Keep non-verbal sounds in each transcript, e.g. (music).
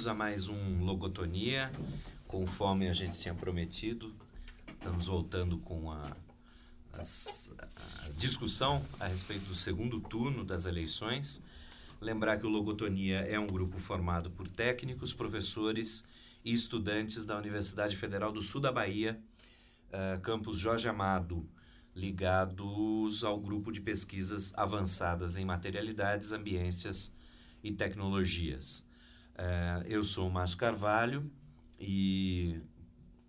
bem-vindos a mais um Logotonia. Conforme a gente tinha prometido, estamos voltando com a, as, a discussão a respeito do segundo turno das eleições. Lembrar que o Logotonia é um grupo formado por técnicos, professores e estudantes da Universidade Federal do Sul da Bahia, uh, campus Jorge Amado, ligados ao grupo de pesquisas avançadas em materialidades, ambiências e tecnologias. Uh, eu sou o Márcio Carvalho e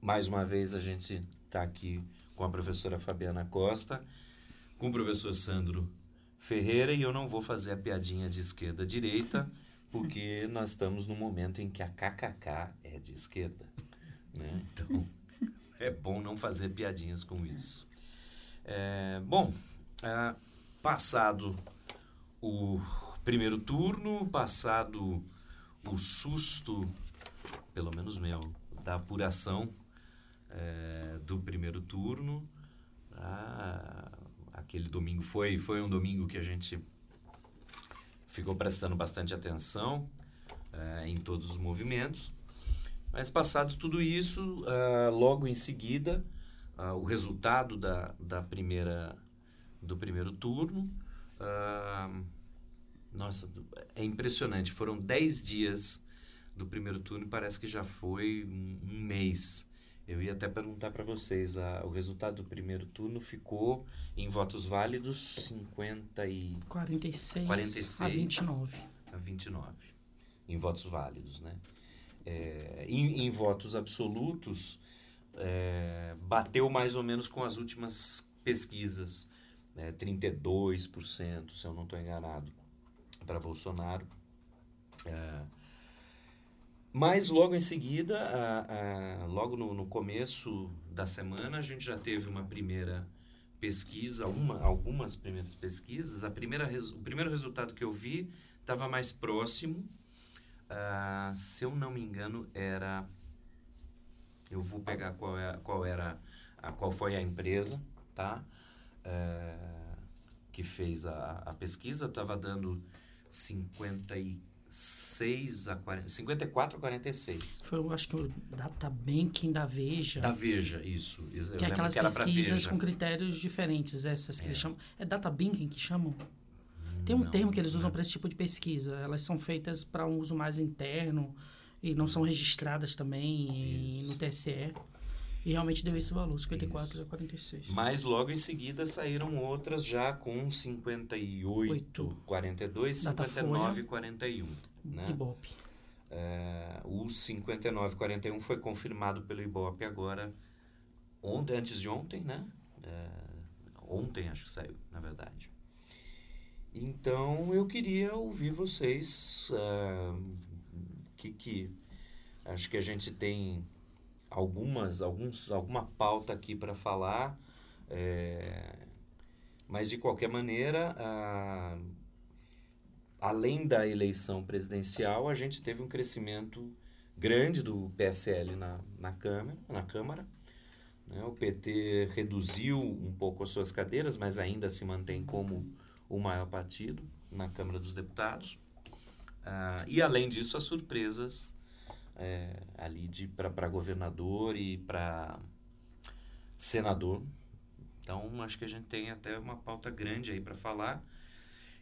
mais uma vez a gente está aqui com a professora Fabiana Costa, com o professor Sandro Ferreira e eu não vou fazer a piadinha de esquerda direita, porque nós estamos no momento em que a KKK é de esquerda. Né? Então é bom não fazer piadinhas com isso. É, bom, é, passado o primeiro turno, passado o susto, pelo menos meu, da apuração é, do primeiro turno. Ah, aquele domingo foi, foi um domingo que a gente ficou prestando bastante atenção é, em todos os movimentos. Mas passado tudo isso, uh, logo em seguida, uh, o resultado da, da primeira, do primeiro turno, uh, nossa, é impressionante. Foram 10 dias do primeiro turno e parece que já foi um, mês. Eu ia até perguntar para vocês, a, o resultado do primeiro turno ficou em votos válidos 50 e 46, 46 a 29. A 29 em votos válidos, né? É, em, em, votos absolutos é, bateu mais ou menos com as últimas pesquisas, né? 32%, se eu não estou enganado para Bolsonaro. É, mas logo em seguida, logo no, no, começo da semana, a gente já teve uma primeira pesquisa, uma, algumas primeiras pesquisas. A primeira, o primeiro resultado que eu vi estava mais próximo. Uh, se eu não me engano, era. Eu vou pegar qual, é, qual era a, qual foi a empresa, tá? Uh, que fez a, a pesquisa, estava dando 56 a 40, 54 a 46. Foi, eu acho que o Databanking da Veja. Da Veja, isso. Que é aquelas que pesquisas com critérios diferentes, essas que é. eles chamam. É Databanking que chamam? Tem um não, termo que eles usam para esse tipo de pesquisa. Elas são feitas para um uso mais interno e não são registradas também no TSE. E realmente deu esse valor, 54 Isso. a 46. Mas logo em seguida saíram outras já com 58, 8. 42, 59 e 41. Né? Ibope. É, o 59 41 foi confirmado pelo Ibope agora, ontem, antes de ontem, né? É, ontem acho que saiu, na verdade. Então eu queria ouvir vocês. Uh, que, que acho que a gente tem algumas, alguns, alguma pauta aqui para falar, é, mas de qualquer maneira, a, além da eleição presidencial, a gente teve um crescimento grande do PSL na, na Câmara. Na Câmara né? O PT reduziu um pouco as suas cadeiras, mas ainda se mantém como o maior partido na Câmara dos Deputados. Ah, e além disso, as surpresas é, ali para governador e para senador. Então, acho que a gente tem até uma pauta grande aí para falar.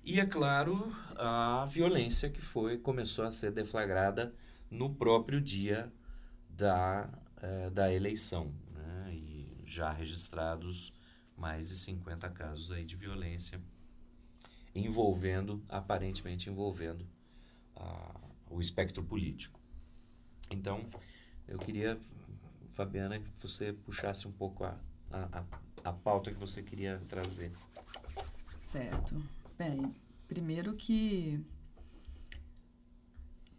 E, é claro, a violência que foi começou a ser deflagrada no próprio dia da, é, da eleição. Né? E já registrados mais de 50 casos aí de violência envolvendo, aparentemente envolvendo, o espectro político. Então, eu queria, Fabiana, que você puxasse um pouco a, a, a pauta que você queria trazer. Certo. Bem, primeiro que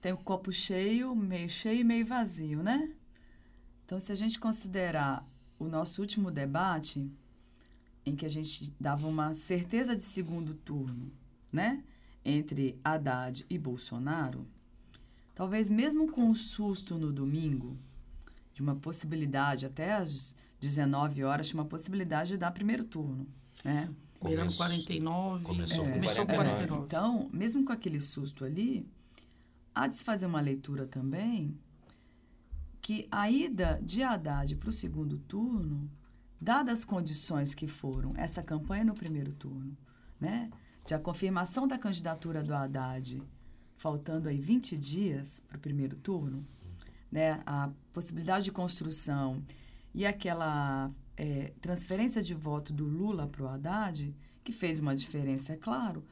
tem o copo cheio, meio cheio e meio vazio, né? Então, se a gente considerar o nosso último debate, em que a gente dava uma certeza de segundo turno, né? Entre Haddad e Bolsonaro, Talvez mesmo com o susto no domingo, de uma possibilidade, até às 19 horas, tinha uma possibilidade de dar primeiro turno. Né? Começou, 49. Começou, é, começou com 49. 49. Então, mesmo com aquele susto ali, há de se fazer uma leitura também que a ida de Haddad para o segundo turno, dadas as condições que foram essa campanha no primeiro turno, né? De a confirmação da candidatura do Haddad, faltando aí 20 dias para o primeiro turno, né? A possibilidade de construção e aquela é, transferência de voto do Lula para o Haddad, que fez uma diferença, é claro,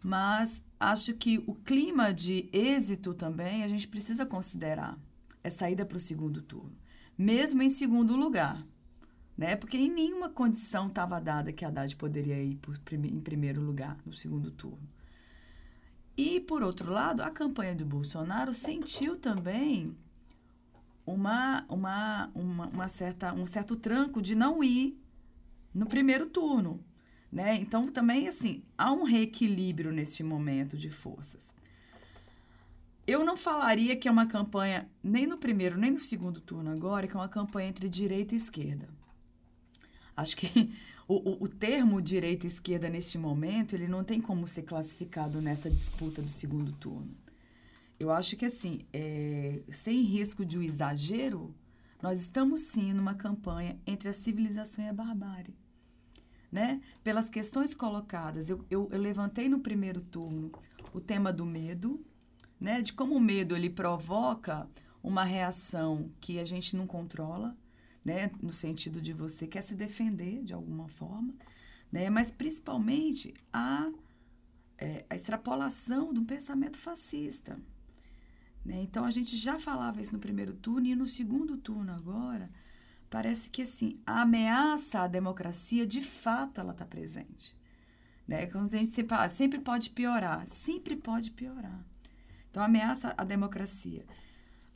mas acho que o clima de êxito também a gente precisa considerar é saída para o segundo turno, mesmo em segundo lugar, né? Porque em nenhuma condição estava dada que a Haddad poderia ir por, em primeiro lugar no segundo turno. E por outro lado, a campanha do Bolsonaro sentiu também uma, uma, uma, uma certa, um certo tranco de não ir no primeiro turno. Né? Então, também, assim, há um reequilíbrio neste momento de forças. Eu não falaria que é uma campanha, nem no primeiro, nem no segundo turno agora, que é uma campanha entre direita e esquerda. Acho que o, o, termo direita e esquerda, neste momento, ele não tem como ser classificado nessa disputa do segundo turno. Eu acho que, assim, é, sem risco de um exagero, nós estamos sim numa campanha entre a civilização e a barbárie. Né? Pelas questões colocadas, eu, eu, eu levantei no primeiro turno o tema do medo, né? de como o medo ele provoca uma reação que a gente não controla, né? no sentido de você quer se defender de alguma forma, né? mas principalmente a, é, a extrapolação um pensamento fascista. Né? Então, a gente já falava isso no primeiro turno e no segundo turno agora, parece que assim, a ameaça à democracia, de fato, ela está presente. Né? Quando a gente sempre fala, sempre pode piorar, sempre pode piorar. Então, ameaça à democracia.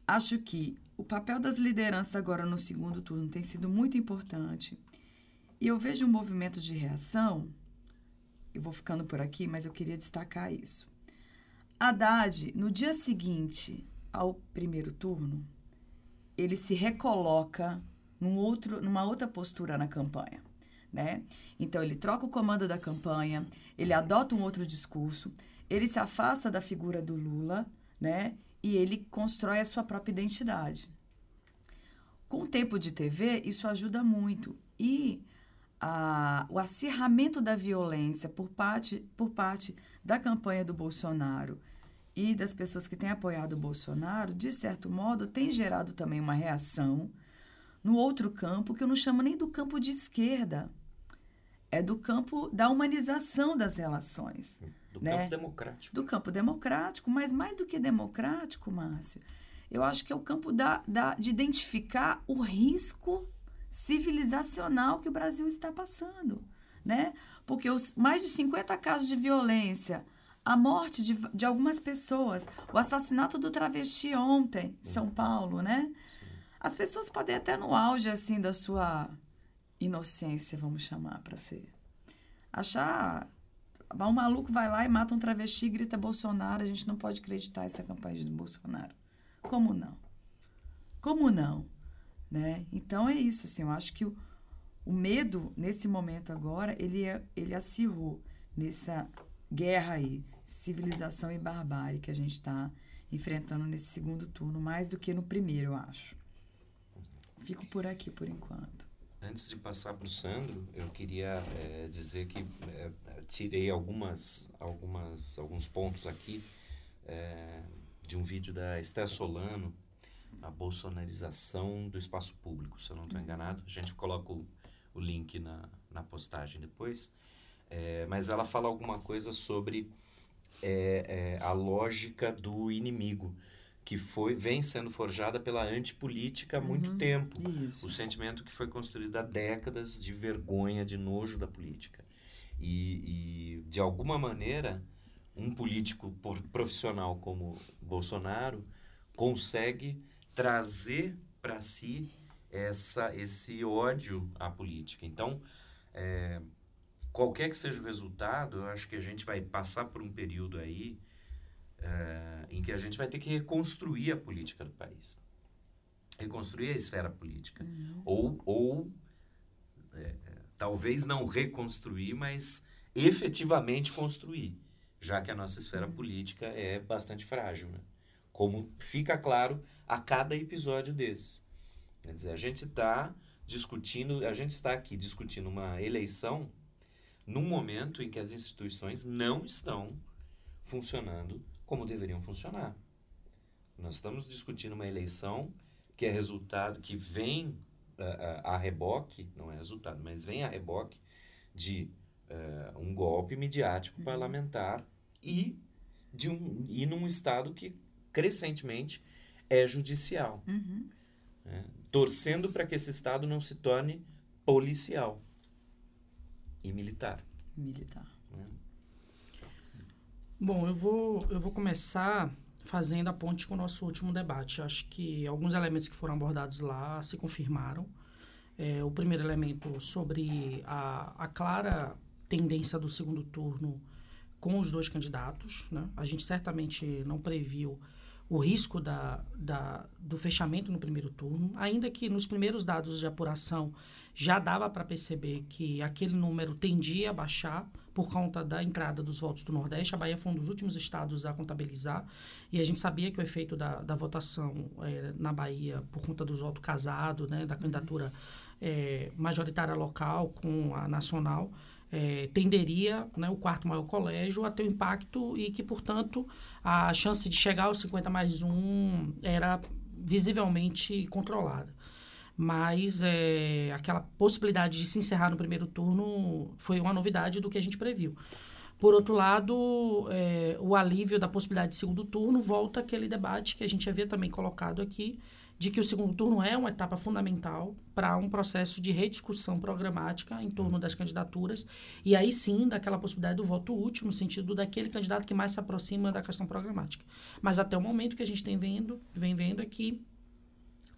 Acho que o papel das lideranças agora no segundo turno tem sido muito importante. E eu vejo um movimento de reação. Eu vou ficando por aqui, mas eu queria destacar isso. Haddad, no dia seguinte ao primeiro turno, ele se recoloca num outro, numa outra postura na campanha. Né? Então, ele troca o comando da campanha, ele adota um outro discurso, ele se afasta da figura do Lula né? E ele constrói a sua própria identidade. Com o tempo de TV, isso ajuda muito. E a, o acirramento da violência por parte, por parte da campanha do Bolsonaro e das pessoas que têm apoiado o Bolsonaro, de certo modo, tem gerado também uma reação no outro campo, que eu não chamo nem do campo de esquerda, é do campo da humanização das relações. Do né? campo democrático. Do campo democrático, mas mais do que democrático, Márcio, eu acho que é o campo da, da, de identificar o risco civilizacional que o Brasil está passando, né? Porque os mais de 50 casos de violência, a morte de, de algumas pessoas, o assassinato do travesti ontem, em São Paulo, né? As pessoas podem até no auge assim da sua inocência, vamos chamar para ser, achar um maluco vai lá e mata um travesti e grita Bolsonaro, a gente não pode acreditar essa campanha de Bolsonaro. Como não? Como não? Né? Então é isso, assim, eu acho que o, o medo, nesse momento agora, ele, é, ele acirrou nessa guerra aí, civilização e barbárie que a gente está enfrentando nesse segundo turno, mais do que no primeiro, eu acho. Fico por aqui por enquanto. Antes de passar para o Sandro, eu queria é, dizer que é, tirei algumas, algumas, alguns pontos aqui é, de um vídeo da Esther Solano, a bolsonarização do espaço público, se eu não estou enganado. A gente coloca o, o link na, na postagem depois. Mas ela fala alguma coisa sobre a lógica do inimigo, que foi vem sendo forjada pela antipolítica há muito Uhum, tempo. Isso. O sentimento que foi construído há décadas de vergonha, de nojo da política. E, e de alguma maneira, um político profissional como Bolsonaro consegue trazer para si essa, esse ódio à política. Então, é, qualquer que seja o resultado, eu acho que a gente vai passar por um período aí é, em que a gente vai ter que reconstruir a política do país. Reconstruir a esfera política. Ou, ou é, talvez não reconstruir, mas efetivamente construir. já que a nossa esfera política é bastante frágil, né? Como fica claro a cada episódio desses. Quer dizer, a gente está discutindo, a gente está aqui discutindo uma eleição num momento em que as instituições não estão funcionando como deveriam funcionar. Nós estamos discutindo uma eleição que é resultado, que vem uh, a reboque, não é resultado, mas vem a reboque de uh, um golpe midiático uhum. parlamentar e de um e num estado que crescentemente é judicial, uhum. né? torcendo para que esse estado não se torne policial e militar. Militar. Bom, eu vou eu vou começar fazendo a ponte com o nosso último debate. Acho que alguns elementos que foram abordados lá se confirmaram. É, o primeiro elemento sobre a, a clara tendência do segundo turno com os dois candidatos. Né? A gente certamente não previu o risco da, da, do fechamento no primeiro turno, ainda que nos primeiros dados de apuração já dava para perceber que aquele número tendia a baixar por conta da entrada dos votos do Nordeste. A Bahia foi um dos últimos estados a contabilizar e a gente sabia que o efeito da, da votação é, na Bahia, por conta dos votos casados, né, da candidatura é, majoritária local com a nacional, é, tenderia né, o quarto maior colégio a ter um impacto e que, portanto, a chance de chegar aos 50 mais um era visivelmente controlada. Mas é, aquela possibilidade de se encerrar no primeiro turno foi uma novidade do que a gente previu. Por outro lado, é, o alívio da possibilidade de segundo turno volta aquele debate que a gente havia também colocado aqui, de que o segundo turno é uma etapa fundamental para um processo de rediscussão programática em torno das candidaturas e aí sim daquela possibilidade do voto útil no sentido daquele candidato que mais se aproxima da questão programática. Mas até o momento que a gente tem vendo, vem vendo é que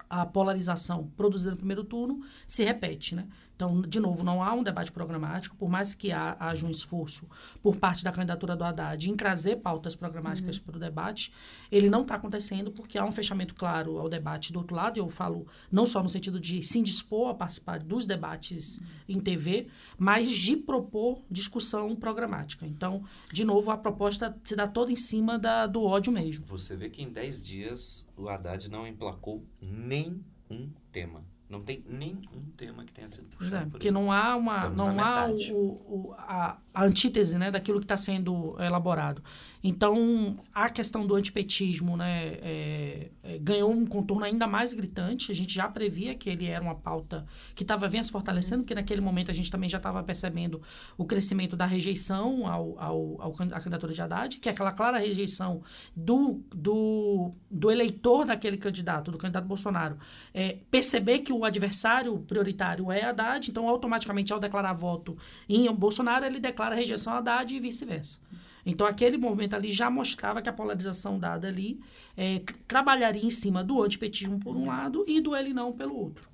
a polarização produzida no primeiro turno se repete, né? Então, de novo, não há um debate programático, por mais que haja um esforço por parte da candidatura do Haddad em trazer pautas programáticas uhum. para o debate, ele não está acontecendo porque há um fechamento claro ao debate do outro lado. Eu falo não só no sentido de se indispor a participar dos debates uhum. em TV, mas de propor discussão programática. Então, de novo, a proposta se dá toda em cima da, do ódio mesmo. Você vê que em 10 dias o Haddad não emplacou nem um tema. Não tem nenhum tema que tenha sido puxado. É, porque não há uma, Estamos não há o, o, a, a antítese né, daquilo que está sendo elaborado. Então, a questão do antipetismo né, é, é, ganhou um contorno ainda mais gritante. A gente já previa que ele era uma pauta que estava vendo se fortalecendo, porque naquele momento a gente também já estava percebendo o crescimento da rejeição ao, ao, ao, à candidatura de Haddad, que é aquela clara rejeição do, do, do eleitor daquele candidato, do candidato Bolsonaro, é, perceber que o adversário prioritário é Haddad, então automaticamente ao declarar voto em Bolsonaro, ele declara rejeição a Haddad e vice-versa. Então, aquele movimento ali já mostrava que a polarização dada ali é, trabalharia em cima do antipetismo por um lado e do ele não pelo outro.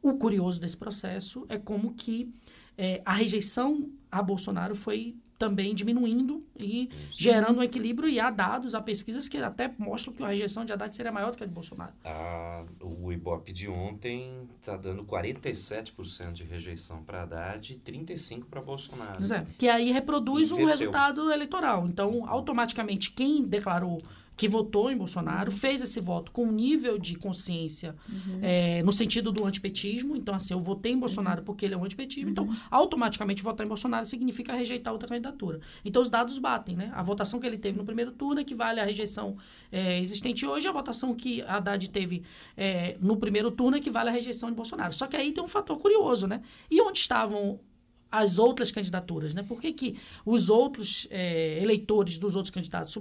O curioso desse processo é como que é, a rejeição a Bolsonaro foi também diminuindo e gerando um equilíbrio. E há dados, há pesquisas que até mostram que a rejeição de Haddad seria maior do que a de Bolsonaro. Ah, o Ibope de ontem está dando 47% de rejeição para Haddad e 35% para Bolsonaro. É, que aí reproduz Inverteu. um resultado eleitoral. Então, automaticamente, quem declarou que votou em Bolsonaro, fez esse voto com um nível de consciência uhum. é, no sentido do antipetismo. Então, assim, eu votei em Bolsonaro uhum. porque ele é um antipetismo. Então, uhum. Então, automaticamente votar em Bolsonaro significa rejeitar outra candidatura. Então, os dados batem, né? A votação que ele teve no primeiro turno equivale à rejeição é, existente hoje. A votação que a Haddad teve é, no primeiro turno equivale à rejeição de Bolsonaro. Só que aí tem um fator curioso, né? E onde estavam as outras candidaturas, né? Por que, que os outros é, eleitores dos outros candidatos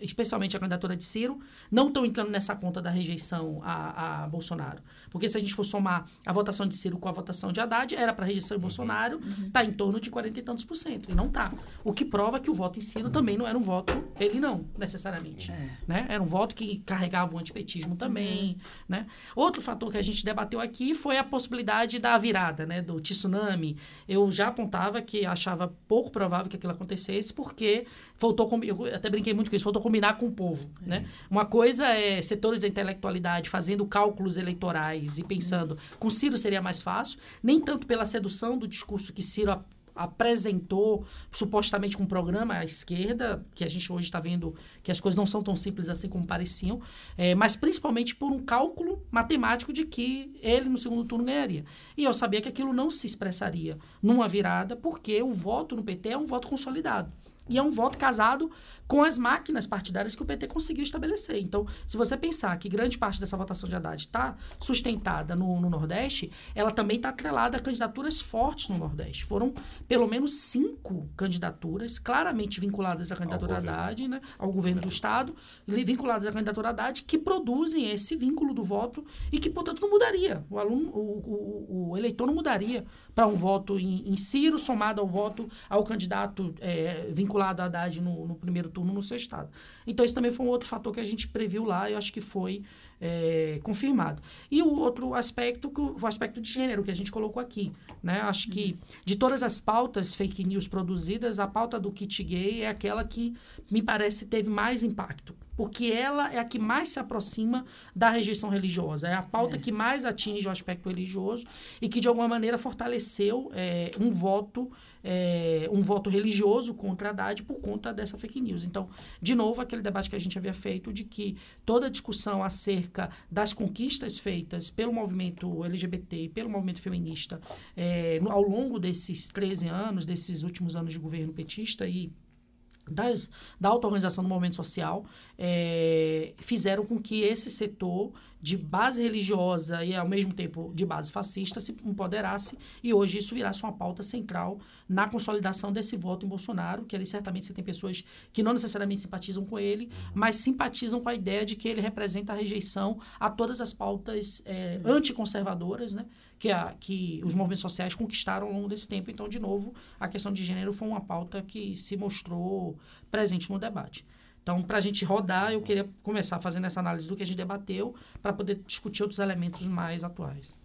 especialmente a candidatura de Ciro, não estão entrando nessa conta da rejeição a, a, Bolsonaro. Porque se a gente for somar a votação de Ciro com a votação de Haddad, era para rejeição de Bolsonaro, está uhum. em torno de 40 e tantos por cento. E não está. O que prova que o voto em Ciro também não era um voto, ele não, necessariamente. É. Né? Era um voto que carregava o antipetismo também. Uhum. Né? Outro fator que a gente debateu aqui foi a possibilidade da virada, né? do tsunami. Eu já apontava que achava pouco provável que aquilo acontecesse, porque faltou, eu até brinquei muito com isso, faltou combinar com o povo. É. Né? Uma coisa é setores da intelectualidade fazendo cálculos eleitorais e pensando com Ciro seria mais fácil, nem tanto pela sedução do discurso que Ciro apresentou supostamente com um programa à esquerda, que a gente hoje está vendo que as coisas não são tão simples assim como pareciam, é, mas principalmente por um cálculo matemático de que ele no segundo turno ganharia. E eu sabia que aquilo não se expressaria numa virada, porque o voto no PT é um voto consolidado. E é um voto casado com as máquinas partidárias que o PT conseguiu estabelecer. Então, se você pensar que grande parte dessa votação de Haddad está sustentada no, no, Nordeste, ela também está atrelada a candidaturas fortes no Nordeste. Foram pelo menos cinco candidaturas claramente vinculadas à candidatura ao Haddad, né, ao governo do Estado, vinculadas à candidatura Haddad, que produzem esse vínculo do voto e que, portanto, não mudaria. O aluno, o, o, o eleitor não mudaria para um voto em, em Ciro, somado ao voto ao candidato é, vinculado a Haddad no, no primeiro turno turno no seu estado. Então, isso também foi um outro fator que a gente previu lá e eu acho que foi é, confirmado. E o outro aspecto, o aspecto de gênero que a gente colocou aqui. Né? Acho que de todas as pautas fake news produzidas, a pauta do kit gay é aquela que me parece teve mais impacto porque ela é a que mais se aproxima da rejeição religiosa. É a pauta é. que mais atinge o aspecto religioso e que, de alguma maneira, fortaleceu é, um voto é, um voto religioso contra Haddad por conta dessa fake news. Então, de novo, aquele debate que a gente havia feito de que toda a discussão acerca das conquistas feitas pelo movimento LGBT e pelo movimento feminista é, ao longo desses 13 anos, desses últimos anos de governo petista e das, da auto-organização do movimento social é, fizeram com que esse setor de base religiosa e, ao mesmo tempo, de base fascista se empoderasse e hoje isso virasse uma pauta central na consolidação desse voto em Bolsonaro, que ali certamente você tem pessoas que não necessariamente simpatizam com ele, mas simpatizam com a ideia de que ele representa a rejeição a todas as pautas é, anticonservadoras, né? que, a, que os movimentos sociais conquistaram ao longo desse tempo. Então, de novo, a questão de gênero foi uma pauta que se mostrou presente no debate. Então, para a gente rodar, eu queria começar fazendo essa análise do que a gente debateu para poder discutir outros elementos mais atuais.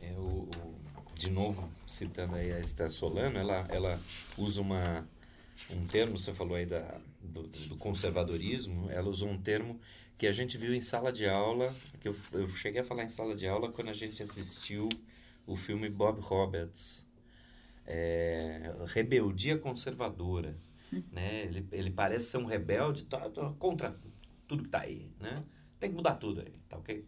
É, o, o, de novo, citando aí a Esther Solano, ela, ela usa uma, um termo, você falou aí da, do, do conservadorismo, ela usou um termo que a gente viu em sala de aula, que eu, eu cheguei a falar em sala de aula quando a gente assistiu o filme Bob Roberts, é, Rebeldia Conservadora. Né? Ele, ele parece ser um rebelde tá, tá, contra tudo que está aí, né? Tem que mudar tudo aí, tá ok?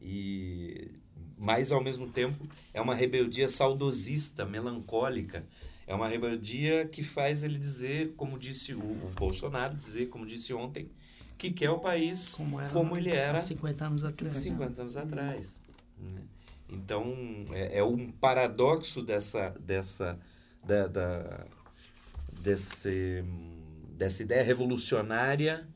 E, mas, ao mesmo tempo, é uma rebeldia saudosista, melancólica. É uma rebeldia que faz ele dizer, como disse o, o Bolsonaro, dizer, como disse ontem, que quer o país como, era, como ele era 50 anos atrás. 50 anos atrás. Né? Então, é, é, um paradoxo dessa, dessa da, da, desse, dessa ideia revolucionária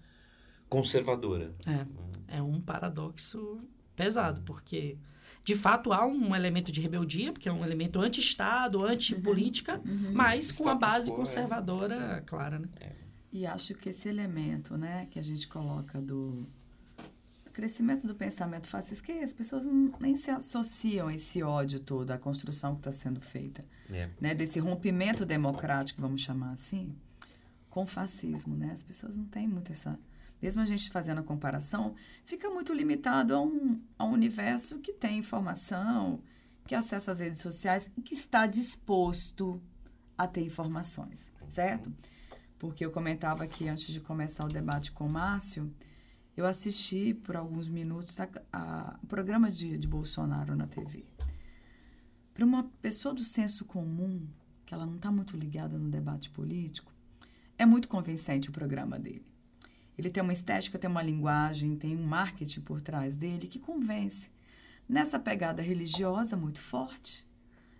conservadora. É, é um paradoxo pesado, porque de fato há um elemento de rebeldia, porque é um elemento anti-Estado, anti-política, uhum. uhum. mas com a base é. conservadora é. clara. Né? É. E acho que esse elemento, né, que a gente coloca do crescimento do pensamento fascista, que as pessoas nem se associam a esse ódio todo, à construção que está sendo feita, é. né, desse rompimento democrático, vamos chamar assim, com o fascismo, né? As pessoas não têm muito essa, mesmo a gente fazendo a comparação, fica muito limitado a um, a um universo que tem informação, que acessa as redes sociais e que está disposto a ter informações, certo? porque eu comentava aqui antes de começar o debate com o Márcio, eu assisti por alguns minutos o programa de, de Bolsonaro na TV. Para uma pessoa do senso comum, que ela não está muito ligada no debate político, é muito convincente o programa dele. Ele tem uma estética, tem uma linguagem, tem um marketing por trás dele que convence. Nessa pegada religiosa muito forte,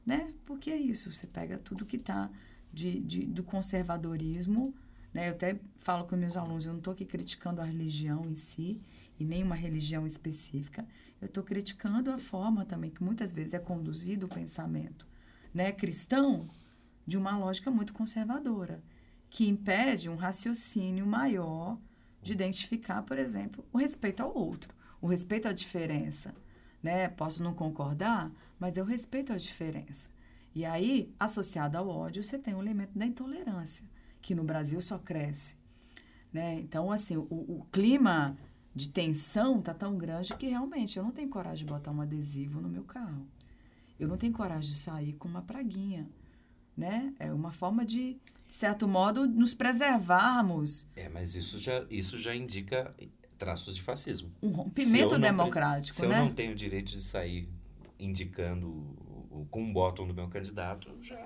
né? Porque é isso, você pega tudo que está de, de, do conservadorismo. Né? Eu até falo com meus alunos, eu não estou aqui criticando a religião em si, e nem uma religião específica. Eu estou criticando a forma também que muitas vezes é conduzido o pensamento né, cristão de uma lógica muito conservadora, que impede um raciocínio maior de identificar, por exemplo, o respeito ao outro, o respeito à diferença. Né? Posso não concordar, mas eu respeito a diferença. E aí, associado ao ódio, você tem o elemento da intolerância, que no Brasil só cresce. Né? Então, assim, o, o clima de tensão tá tão grande que realmente eu não tenho coragem de botar um adesivo no meu carro. Eu não tenho coragem de sair com uma praguinha né? É uma forma de, de certo modo, nos preservarmos. É, mas isso já, isso já indica traços de fascismo. Um rompimento democrático, se né? Se eu não tenho o direito de sair indicando com um botão do meu candidato, já...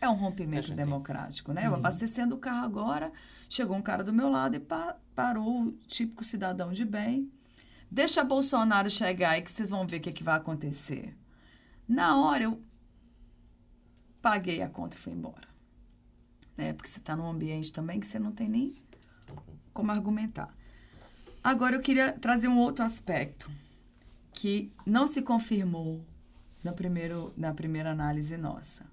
É um rompimento democrático, né? Sim. Eu abastecendo o carro agora, chegou um cara do meu lado e pa parou o típico cidadão de bem. Deixa Bolsonaro chegar aí que vocês vão ver o que, é que vai acontecer. Na hora eu paguei a conta e fui embora. Né? Porque você está num ambiente também que você não tem nem como argumentar. Agora eu queria trazer um outro aspecto que não se confirmou na, primeiro, na primeira análise nossa.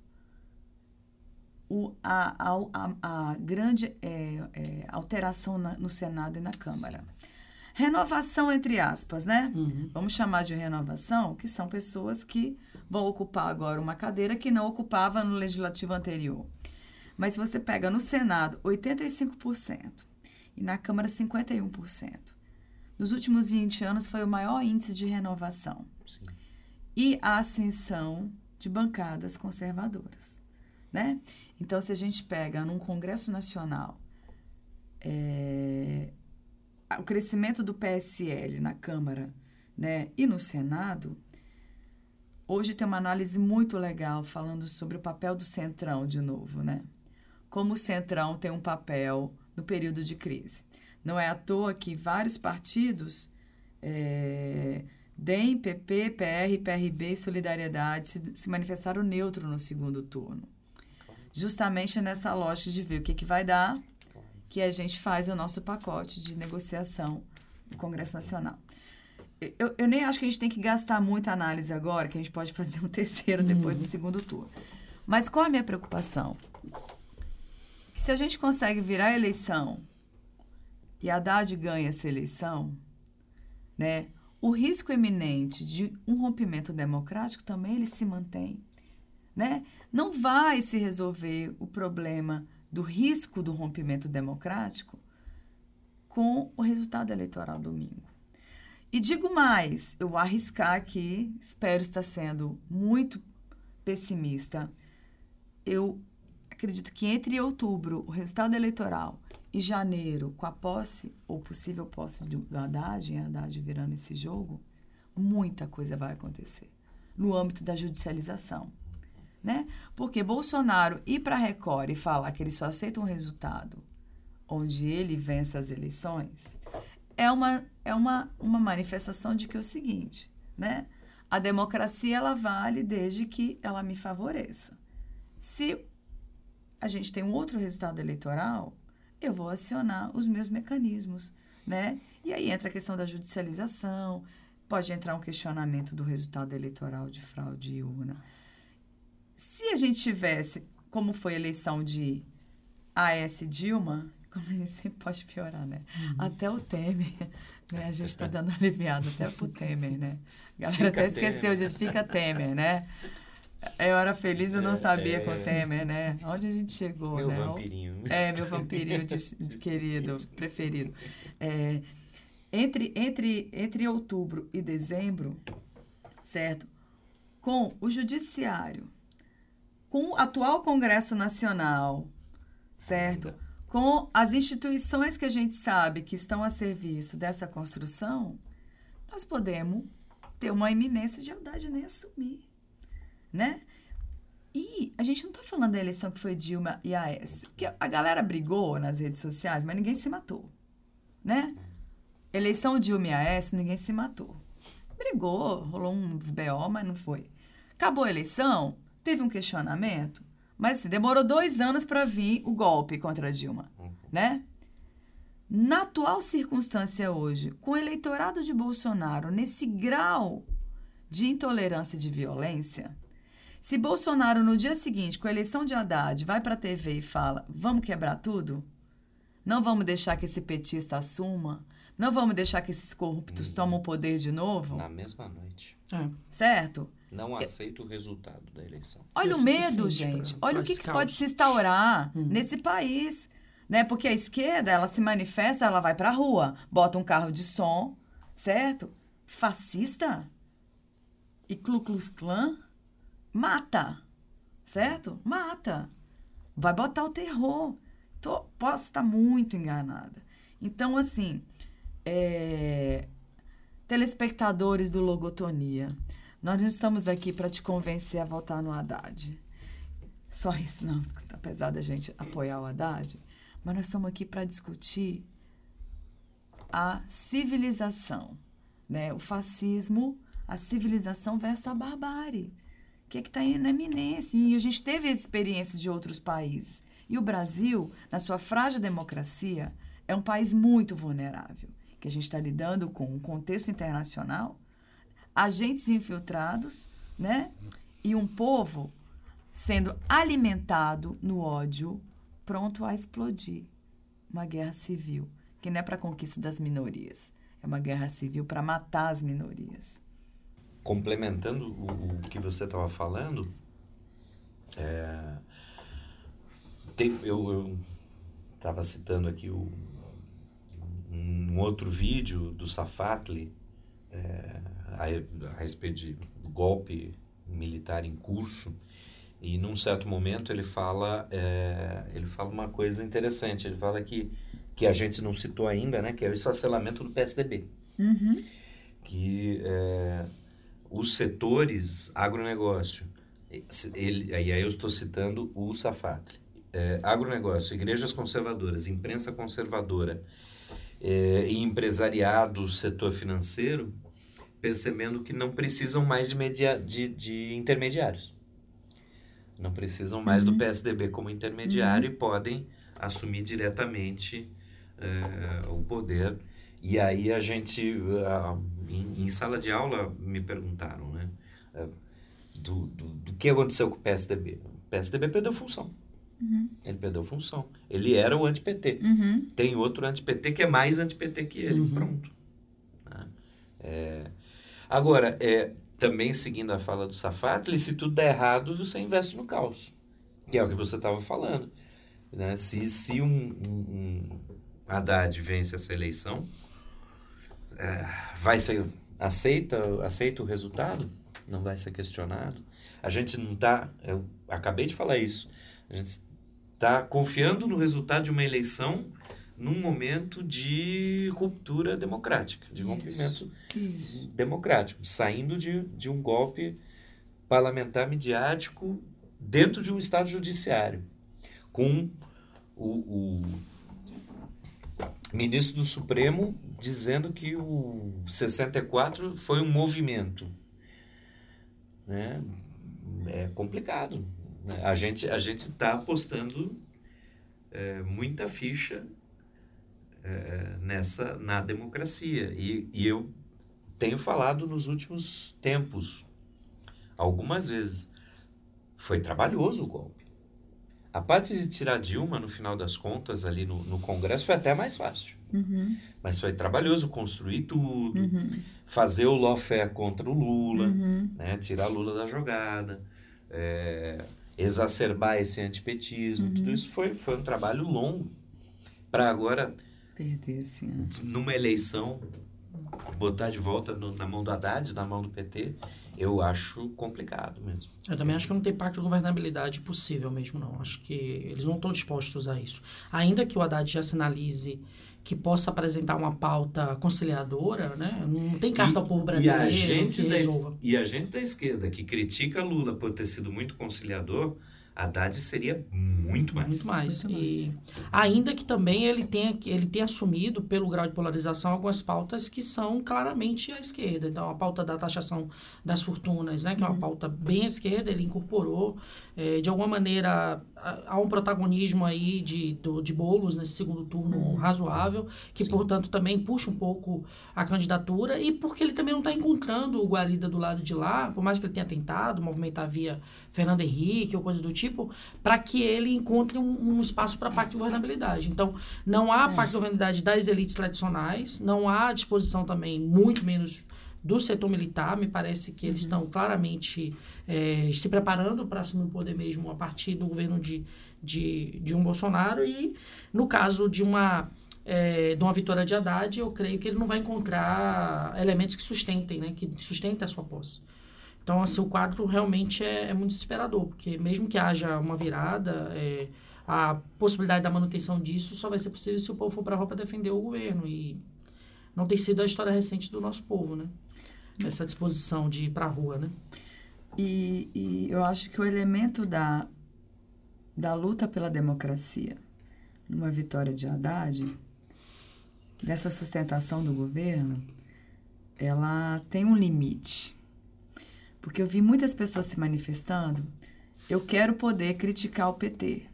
O, a, a, a, grande é, é, alteração na, no Senado e na Câmara. Sim. Renovação, entre aspas, né? Uhum. Vamos chamar de renovação, que são pessoas que vão ocupar agora uma cadeira que não ocupava no legislativo anterior. Mas se você pega no Senado, 85% e na Câmara, 51%. Nos últimos 20 anos foi o maior índice de renovação. Sim. E a ascensão de bancadas conservadoras, né? Então, se a gente pega num Congresso Nacional é, o crescimento do PSL na Câmara né, e no Senado, hoje tem uma análise muito legal falando sobre o papel do Centrão de novo, né? Como o Centrão tem um papel no período de crise. Não é à toa que vários partidos, é, DEM, PP, PR, PRB e Solidariedade, se, se, manifestaram neutro no segundo turno. Justamente nessa lógica de ver o que, que vai dar, que a gente faz o nosso pacote de negociação no Congresso Nacional. Eu, eu nem acho que a gente tem que gastar muita análise agora, que a gente pode fazer um (laughs) terceiro depois uhum. do segundo turno. Mas qual a minha preocupação? Se a gente consegue virar a eleição e a Haddad ganha essa eleição, né, o risco eminente de um rompimento democrático também ele se mantém. Né? Não vai se resolver o problema do risco do rompimento democrático com o resultado eleitoral domingo. E digo mais, eu vou arriscar aqui, espero estar sendo muito pessimista. Eu acredito que entre outubro, o resultado eleitoral, e janeiro, com a posse ou possível posse do Haddad, e Haddad virando esse jogo, muita coisa vai acontecer no âmbito da judicialização. Né? Porque Bolsonaro ir para a Record e falar que ele só aceita um resultado onde ele vence as eleições é uma, é uma, uma manifestação de que é o seguinte, né? A democracia ela vale desde que ela me favoreça. Se a gente tem um outro resultado eleitoral, eu vou acionar os meus mecanismos, né? E aí entra a questão da judicialização, pode entrar um questionamento do resultado eleitoral de fraude e urna. Se a gente tivesse, como foi a eleição de AS Dilma, (laughs) como a gente sempre pode piorar, né? Uhum. Até o Temer, né? A gente está (laughs) dando aliviado até pro Temer, né? A galera fica até esqueceu de fica Temer, né? Eu era feliz, eu não é, sabia é, com o Temer, né? Onde a gente chegou, meu né? Meu vampirinho. É, meu vampirinho de, de querido, (laughs) preferido. É, entre, entre, entre outubro e dezembro, certo? Com o judiciário com o atual Congresso Nacional, certo? Com as instituições que a gente sabe que estão a serviço dessa construção, nós podemos ter uma iminência de Haddad nem assumir, né? E a gente não está falando da eleição que foi Dilma e Aécio, porque a galera brigou nas redes sociais, mas ninguém se matou, né? Eleição Dilma e Aécio, ninguém se matou. Brigou, rolou um desBO, mas não foi. Acabou a eleição, teve um questionamento, mas assim, demorou dois anos para vir o golpe contra a Dilma, uhum. né? Na atual circunstância hoje, com o eleitorado de Bolsonaro nesse grau de intolerância e de violência, se Bolsonaro no dia seguinte, com a eleição de Haddad, vai para a TV e fala: vamos quebrar tudo? Não vamos deixar que esse petista assuma? Não vamos deixar que esses corruptos uhum. tomem o poder de novo? Na mesma noite. É. Certo? Não aceito o resultado da eleição. Olha o medo, gente. Olha o que, que pode se instaurar hum. nesse país. Né? Porque a esquerda, ela se manifesta, ela vai pra rua, bota um carro de som, certo? Fascista e Ku Klux Klan mata, certo? Mata. Vai botar o terror. Tô, posso estar muito enganada. Então, assim, é, telespectadores do Logotonia, nós não estamos aqui para te convencer a votar no Haddad. Só isso, não, apesar da gente apoiar o Haddad, mas nós estamos aqui para discutir a civilização, né? o fascismo, a civilização versus a barbárie, que é está na eminência. E a gente teve experiências de outros países. E o Brasil, na sua frágil democracia, é um país muito vulnerável, que a gente está lidando com um contexto internacional, agentes infiltrados, né? E um povo sendo alimentado no ódio, pronto a explodir. Uma guerra civil, que não é para conquista das minorias, é uma guerra civil para matar as minorias. Complementando o, que você estava falando, é, tem, eu estava citando aqui o, um outro vídeo do Safatli é, a, a respeito de golpe militar em curso e num certo momento ele fala é, ele fala uma coisa interessante ele fala que que a gente não citou ainda né que é o esfacelamento do PSDB uhum. que é, os setores agronegócio ele aí eu estou citando o Safatli é, agronegócio igrejas conservadoras imprensa conservadora é, e empresariado, setor financeiro, percebendo que não precisam mais de, media, de, de intermediários. Não precisam mais uhum. do PSDB como intermediário uhum. e podem assumir diretamente é, o poder. E aí a gente, em, em, sala de aula, me perguntaram, né? Uh, do, do, do que aconteceu com o PSDB. O PSDB perdeu função. Uhum. Ele perdeu função. Ele era o anti-PT. Uhum. Tem outro anti-PT que é mais anti-PT que ele. Uhum. Pronto. Né? É... Agora, é, também seguindo a fala do Safatli, se tudo der errado, você investe no caos. Que é o que você estava falando. Né? Se, se um, um, um Haddad vence essa eleição, é, vai ser aceita, aceita o resultado? Não vai ser questionado? A gente não está... Eu acabei de falar isso. A gente está confiando no resultado de uma eleição num momento de ruptura democrática, de rompimento democrático, saindo de, de um golpe parlamentar midiático dentro de um Estado judiciário, com o, o ministro do Supremo dizendo que o 64 foi um movimento. Né? É complicado. Né? A gente a gente está apostando é, muita ficha é, nessa na democracia e, e eu tenho falado nos últimos tempos algumas vezes foi trabalhoso o golpe. A parte de tirar Dilma, no final das contas, ali no, no Congresso, foi até mais fácil. Uhum. Mas foi trabalhoso construir tudo, uhum. fazer o lawfare contra o Lula, uhum. né, tirar Lula da jogada. É, exacerbar esse antipetismo. Uhum. Tudo isso foi, foi um trabalho longo para agora, Perder, sim. numa eleição, botar de volta no, na mão do Haddad, na mão do PT, eu acho complicado mesmo. Eu também acho que não tem pacto de governabilidade possível mesmo, não. Acho que eles não estão dispostos a isso. Ainda que o Haddad já sinalize que possa apresentar uma pauta conciliadora, né? Não tem carta e, ao povo brasileiro e a gente que da, resolva. E a gente da esquerda que critica Lula por ter sido muito conciliador, Haddad seria muito mais. Muito mais. Muito e mais. ainda que também ele tenha, ele tenha assumido, pelo grau de polarização, algumas pautas que são claramente à esquerda. Então, a pauta da taxação das fortunas, né, que é uma pauta bem à esquerda, ele incorporou. Eh, de alguma maneira, há- um protagonismo aí de, do, de bolos nesse segundo turno razoável, que, Sim. portanto, também puxa um pouco a candidatura e porque ele também não está encontrando o Guarida do lado de lá, por mais que ele tenha tentado movimentar via Fernando Henrique ou coisa do tipo, para que ele encontre um, um espaço para pacto de governabilidade. Então, não há pacto de governabilidade das elites tradicionais, não há disposição também, muito menos do setor militar. Me parece que eles estão claramente eh, se preparando para assumir o poder mesmo a partir do governo de, de, de um Bolsonaro. E, no caso de uma, eh, de uma vitória de Haddad, eu creio que ele não vai encontrar elementos que sustentem, né, que sustentem a sua posse. Então, assim, o quadro realmente é, é muito desesperador, porque mesmo que haja uma virada, é, a possibilidade da manutenção disso só vai ser possível se o povo for para a rua para defender o governo. E não tem sido a história recente do nosso povo, né? Essa disposição de ir para a rua, né? E, e eu acho que o elemento da, da luta pela democracia, numa vitória de Haddad, dessa sustentação do governo, ela tem um limite. Porque eu vi muitas pessoas se manifestando, eu quero poder criticar o PT.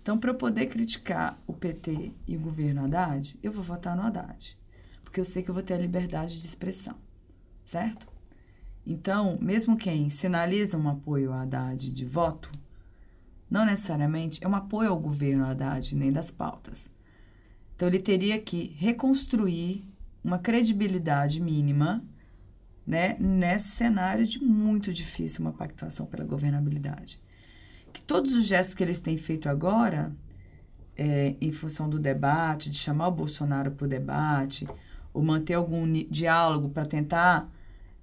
Então, para eu poder criticar o PT e o governo Haddad, eu vou votar no Haddad. Porque eu sei que eu vou ter a liberdade de expressão. Certo? Então, mesmo quem sinaliza um apoio a Haddad de voto, não necessariamente é um apoio ao governo Haddad, nem das pautas. Então, ele teria que reconstruir uma credibilidade mínima né, nesse cenário de muito difícil uma pactuação pela governabilidade. Que todos os gestos que eles têm feito agora, é, em função do debate, de chamar o Bolsonaro para o debate, ou manter algum diálogo para tentar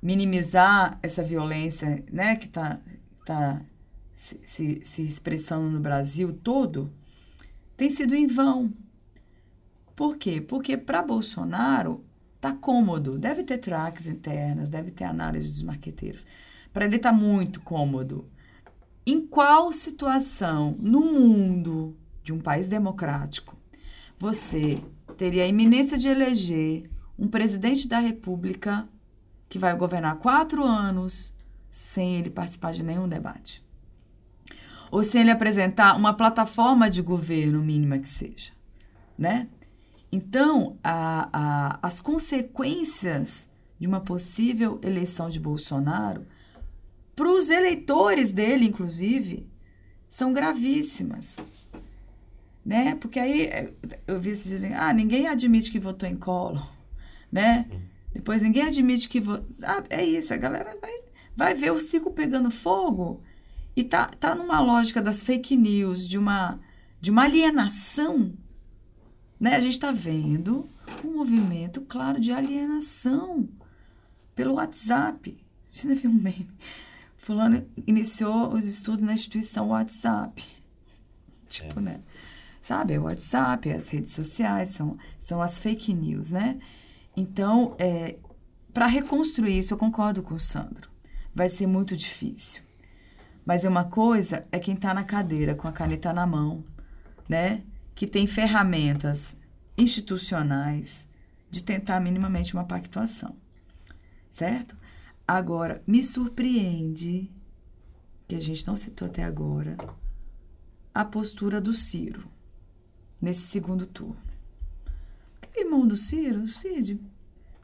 minimizar essa violência né, que está tá se, se, se expressando no Brasil todo, tem sido em vão. Por quê? Porque para Bolsonaro tá cômodo. Deve ter tracks internas, deve ter análise dos marqueteiros. Para ele tá muito cômodo. Em qual situação no mundo de um país democrático você teria a iminência de eleger um presidente da República que vai governar quatro anos sem ele participar de nenhum debate. Ou sem ele apresentar uma plataforma de governo mínima que seja, né? Então, a, a, as consequências de uma possível eleição de Bolsonaro, para os eleitores dele, inclusive, são gravíssimas. Né? Porque aí eu vi se dizendo, ah, ninguém admite que votou em Collor, né? Depois ninguém admite que votou. Ah, é isso, a galera vai, vai ver o ciclo pegando fogo e tá, tá numa lógica das fake news, de uma, de uma alienação né? A gente está vendo um movimento claro de alienação pelo WhatsApp. Você viu um meme? Fulano iniciou os estudos na instituição WhatsApp. (laughs) Tipo, é. né? Sabe, é o WhatsApp, as redes sociais, são, são as fake news, né? Então, é, para reconstruir isso, eu concordo com o Sandro. Vai ser muito difícil. Mas é uma coisa é quem está na cadeira com a caneta na mão, né? que tem ferramentas institucionais de tentar minimamente uma pactuação. Certo? Agora, me surpreende, que a gente não citou até agora, a postura do Ciro nesse segundo turno. Irmão do Ciro, o Cid,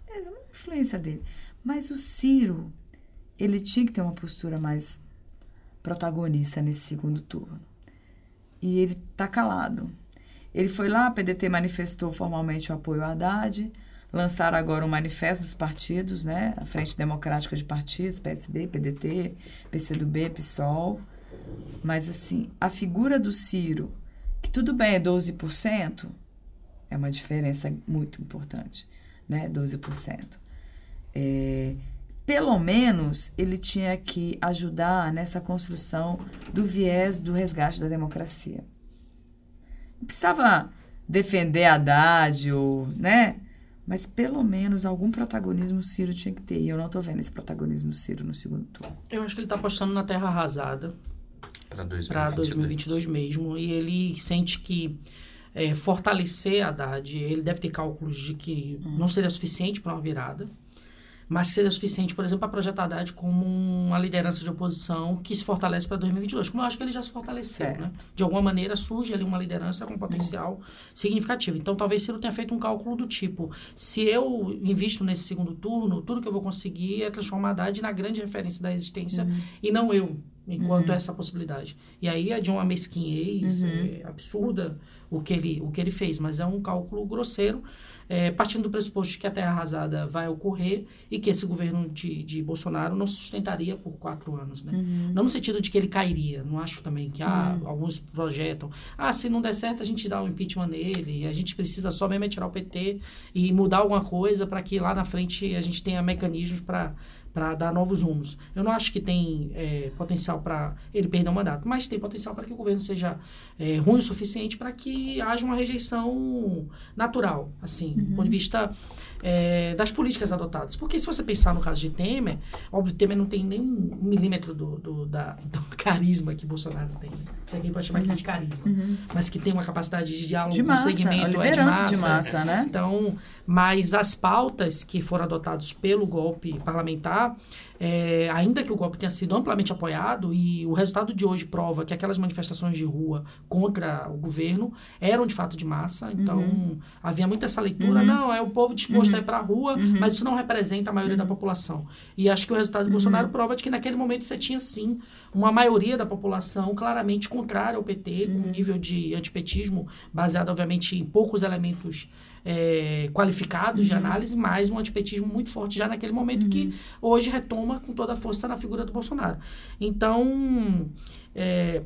é uma influência dele. Mas o Ciro, ele tinha que ter uma postura mais protagonista nesse segundo turno. E ele tá calado. Ele foi lá, a PDT manifestou formalmente o apoio a Haddad, lançaram agora um manifesto dos partidos, né? A Frente Democrática de Partidos, PSB, PDT, PCdoB, PSOL. Mas, assim, a figura do Ciro, que tudo bem é 12%, é uma diferença muito importante, né? 12%. É, pelo menos ele tinha que ajudar nessa construção do viés do resgate da democracia precisava defender a Haddad ou, né? Mas pelo menos algum protagonismo o Ciro tinha que ter. E eu não estou vendo esse protagonismo do Ciro no segundo turno. Eu acho que ele está apostando na terra arrasada. Para 2022. 2022 mesmo. E ele sente que é, fortalecer a Haddad, ele deve ter cálculos de que uhum. não seria suficiente para uma virada mas seria suficiente, por exemplo, para projetar Haddad como uma liderança de oposição que se fortalece para 2022, como eu acho que ele já se fortaleceu, certo. né? De alguma maneira surge ali uma liderança com potencial uhum. significativo. Então, talvez Ciro tenha feito um cálculo do tipo, se eu invisto nesse segundo turno, tudo que eu vou conseguir é transformar Haddad na grande referência da existência uhum. e não eu, enquanto uhum. essa possibilidade. E aí é de uma mesquinhez uhum. é, absurda o que, ele, o que ele fez, mas é um cálculo grosseiro é, partindo do pressuposto de que a terra arrasada vai ocorrer e que esse governo de, de Bolsonaro não se sustentaria por quatro anos, né? Uhum. Não no sentido de que ele cairia, não acho também que ah, uhum. alguns projetam, ah, se não der certo a gente dá um impeachment nele, a gente precisa só mesmo tirar o PT e mudar alguma coisa para que lá na frente a gente tenha mecanismos para para dar novos rumos. Eu não acho que tem é, potencial para ele perder o mandato, mas tem potencial para que o governo seja é, ruim o suficiente para que haja uma rejeição natural, assim, uhum. do ponto de vista é, das políticas adotadas. Porque se você pensar no caso de Temer, óbvio, Temer não tem nem um milímetro do, do, da, do (laughs) carisma que Bolsonaro tem. Né? Se alguém pode chamar uhum. de carisma. Uhum. Mas que tem uma capacidade de diálogo de massa, com o segmento é de massa. de massa, né? Então, mas as pautas que foram adotadas pelo golpe parlamentar é, ainda que o golpe tenha sido amplamente apoiado, e o resultado de hoje prova que aquelas manifestações de rua contra o governo eram de fato de massa, então uhum. havia muito essa leitura, uhum. não, é o povo disposto uhum. a ir para a rua, uhum. mas isso não representa a maioria da uhum. população. E acho que o resultado de Bolsonaro uhum. prova de que naquele momento você tinha sim uma maioria da população claramente contrária ao PT, com um nível de antipetismo baseado, obviamente, em poucos elementos é, qualificados uhum. de análise, mas um antipetismo muito forte já naquele momento uhum. que hoje retoma com toda a força na figura do Bolsonaro. Então, é,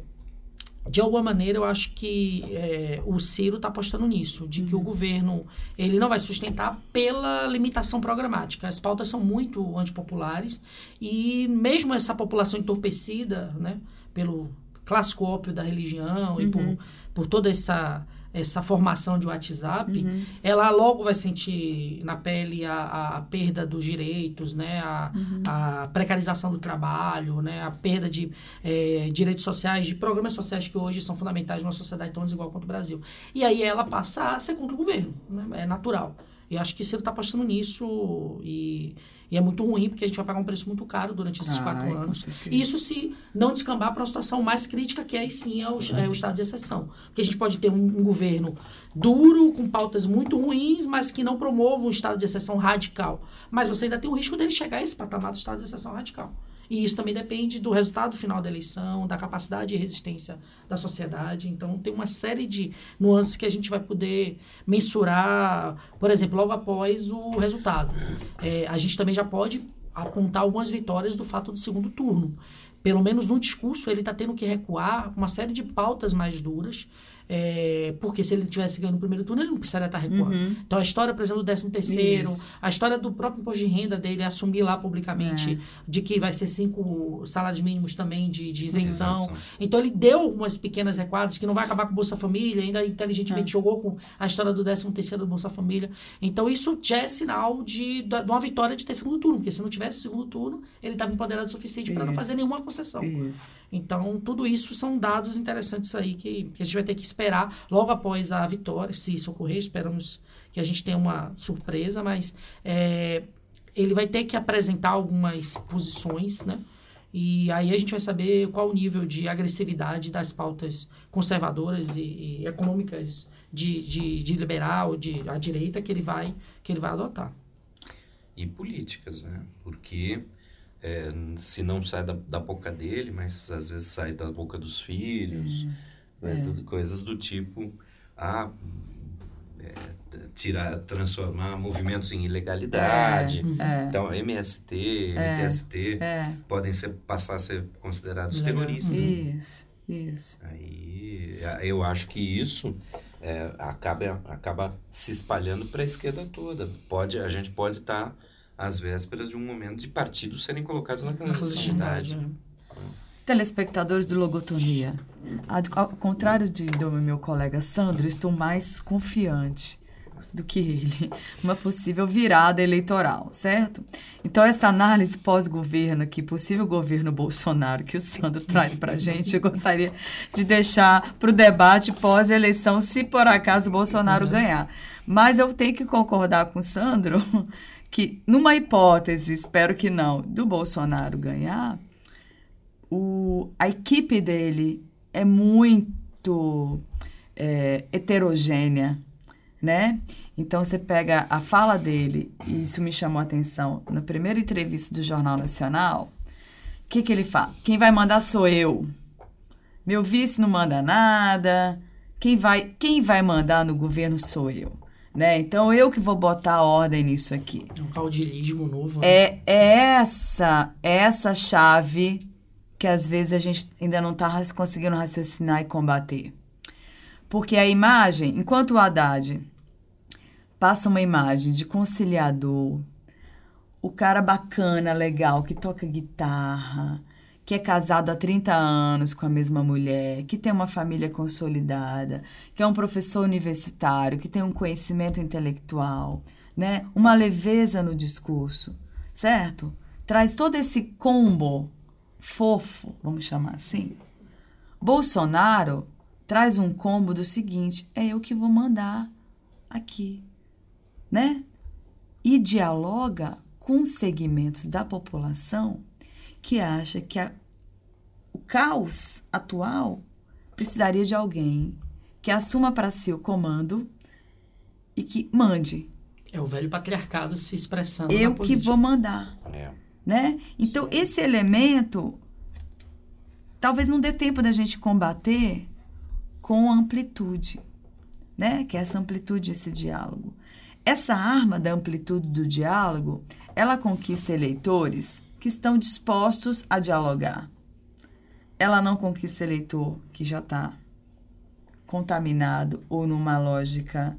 de alguma maneira, eu acho que é, o Ciro está apostando nisso, de uhum. que o uhum. governo ele não vai sustentar pela limitação programática. As pautas são muito antipopulares e mesmo essa população entorpecida, né, pelo clássico ópio da religião e por, uhum. por toda essa essa formação de WhatsApp, uhum. ela logo vai sentir na pele a, a perda dos direitos, né? A, uhum. a, precarização do trabalho, né? A perda de é, direitos sociais, de programas sociais que hoje são fundamentais numa sociedade tão desigual quanto o Brasil. E aí ela passa a ser contra o governo, né? é natural. E acho que Ciro está apostando nisso e e é muito ruim, porque a gente vai pagar um preço muito caro durante esses quatro anos. E isso se não descambar para uma situação mais crítica, que aí sim é o, é o estado de exceção. Porque a gente pode ter um, um, governo duro, com pautas muito ruins, mas que não promova um estado de exceção radical. Mas você ainda tem o risco dele chegar a esse patamar do estado de exceção radical. E isso também depende do resultado final da eleição, da capacidade de resistência da sociedade. Então, tem uma série de nuances que a gente vai poder mensurar, por exemplo, logo após o resultado. É, a gente também já pode apontar algumas vitórias do fato do segundo turno. Pelo menos no discurso, ele está tendo que recuar uma série de pautas mais duras é, porque se ele tivesse ganho no primeiro turno, ele não precisaria estar recuando. Uhum. Então, a história, por exemplo, do 13 terceiro, Isso. a história do próprio imposto de renda dele, assumir lá publicamente é. de que vai ser cinco salários mínimos também de, de isenção. isenção. Então, ele deu algumas pequenas recuadas que não vai acabar com o Bolsa Família, ainda inteligentemente é. jogou com a história do 13 terceiro do Bolsa Família. Então, isso já é sinal de, de, uma vitória de ter segundo turno, porque se não tivesse segundo turno, ele estava empoderado o suficiente para não fazer nenhuma concessão. Isso. Então, tudo isso são dados interessantes aí que, que a gente vai ter que esperar logo após a vitória, se isso ocorrer, esperamos que a gente tenha uma surpresa, mas é, ele vai ter que apresentar algumas posições, né? E aí a gente vai saber qual o nível de agressividade das pautas conservadoras e, e econômicas de, de, de liberal, de a direita que ele vai que ele vai adotar. E políticas, né? Porque é, se não sai da, da boca dele, mas às vezes sai da boca dos filhos, é. Coisas, é. coisas do tipo, ah, é, tirar, transformar movimentos em ilegalidade. É, é. Então, MST, MTST podem ser, passar a ser considerados terroristas. Isso, isso. Aí, eu acho que isso acaba, acaba se espalhando para a esquerda toda. Pode, a gente pode estar... Tá às vésperas de um momento de partidos serem colocados na clandestinidade. Telespectadores do Logotonia, ao contrário de, do meu colega Sandro, estou mais confiante do que ele, (laughs) uma possível virada eleitoral, certo? Então, essa análise pós-governo aqui, possível governo Bolsonaro, que o Sandro (laughs) traz para a gente, eu gostaria de deixar para o debate pós-eleição, se por acaso o Bolsonaro uhum. ganhar. Mas eu tenho que concordar com o Sandro (laughs) que, numa hipótese, espero que não, do Bolsonaro ganhar, o, a equipe dele é muito é, heterogênea, né? Então você pega a fala dele, e isso me chamou a atenção, na primeira entrevista do Jornal Nacional, o que, que ele fala? Quem vai mandar sou eu. Meu vice não manda nada. Quem vai, quem vai mandar no governo sou eu. Né? Então eu que vou botar ordem nisso aqui. É um caudilismo novo. Né? É, é essa, é essa chave que às vezes a gente ainda não está conseguindo raciocinar e combater. Porque a imagem, enquanto o Haddad passa uma imagem de conciliador, o cara bacana, legal, que toca guitarra, que é casado há 30 anos com a mesma mulher, que tem uma família consolidada, que é um professor universitário, que tem um conhecimento intelectual, né? Uma leveza no discurso, certo? Traz todo esse combo fofo, vamos chamar assim. Bolsonaro traz um combo do seguinte: é eu que vou mandar aqui, né? E dialoga com segmentos da população que acha que a, o caos atual precisaria de alguém que assuma para si o comando e que mande. É o velho patriarcado se expressando. Eu que vou mandar. É. Né? Então, Sim. esse elemento talvez não dê tempo da gente combater com amplitude, né? Que é essa amplitude, esse diálogo. Essa arma da amplitude do diálogo, ela conquista eleitores que estão dispostos a dialogar. Ela não conquista eleitor que já está contaminado ou numa lógica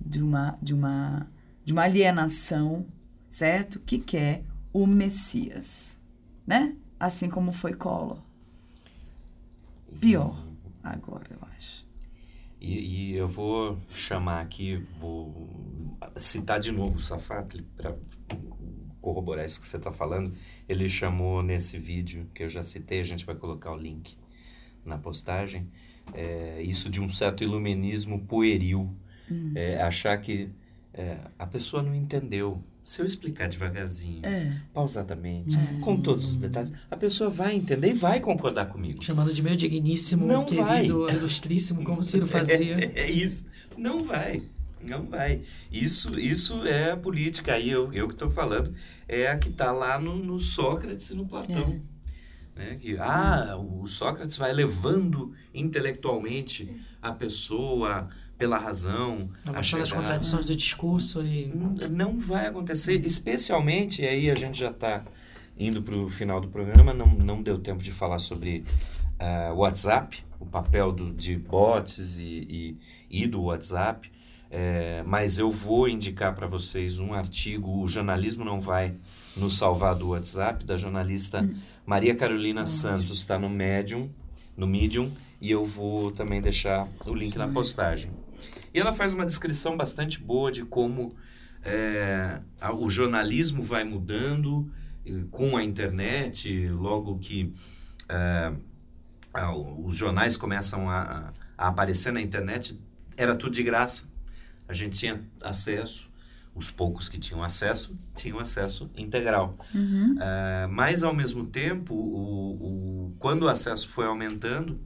de uma, de uma, de uma alienação, certo? Que quer o Messias, né? Assim como foi Collor. Pior agora, eu acho. E, e eu vou chamar aqui, vou citar de novo o Safatli para corroborar isso que você está falando, ele chamou nesse vídeo que eu já citei, a gente vai colocar o link na postagem, é, isso de um certo iluminismo pueril. Hum. É, achar que é, a pessoa não entendeu. Se eu explicar devagarzinho, é. pausadamente, é. com todos os detalhes, a pessoa vai entender e vai concordar comigo. Chamando de meu digníssimo, não querido, vai. ilustríssimo, como Ciro (laughs) fazia. É, é isso. Não vai. Não vai. Isso, isso é a política. Aí eu, eu que estou falando é a que está lá no, no, Sócrates e no Platão. É. Né? Que, ah, o Sócrates vai levando intelectualmente a pessoa pela razão. Achando as contradições do discurso. E... Não vai acontecer, especialmente, e aí a gente já está indo para o final do programa, não, não deu tempo de falar sobre uh, WhatsApp, o papel do, de bots e, e, e do WhatsApp. É, mas eu vou indicar para vocês um artigo, o Jornalismo Não Vai Nos Salvar do WhatsApp, da jornalista hum. Maria Carolina Santos, está no Medium, no Medium, e eu vou também deixar o link na postagem. E ela faz uma descrição bastante boa de como é, o jornalismo vai mudando com a internet, logo que é, os jornais começam a, a aparecer na internet, era tudo de graça a gente tinha acesso, os poucos que tinham acesso, tinham acesso integral. Uhum. Uh, mas, ao mesmo tempo, o, o, quando o acesso foi aumentando,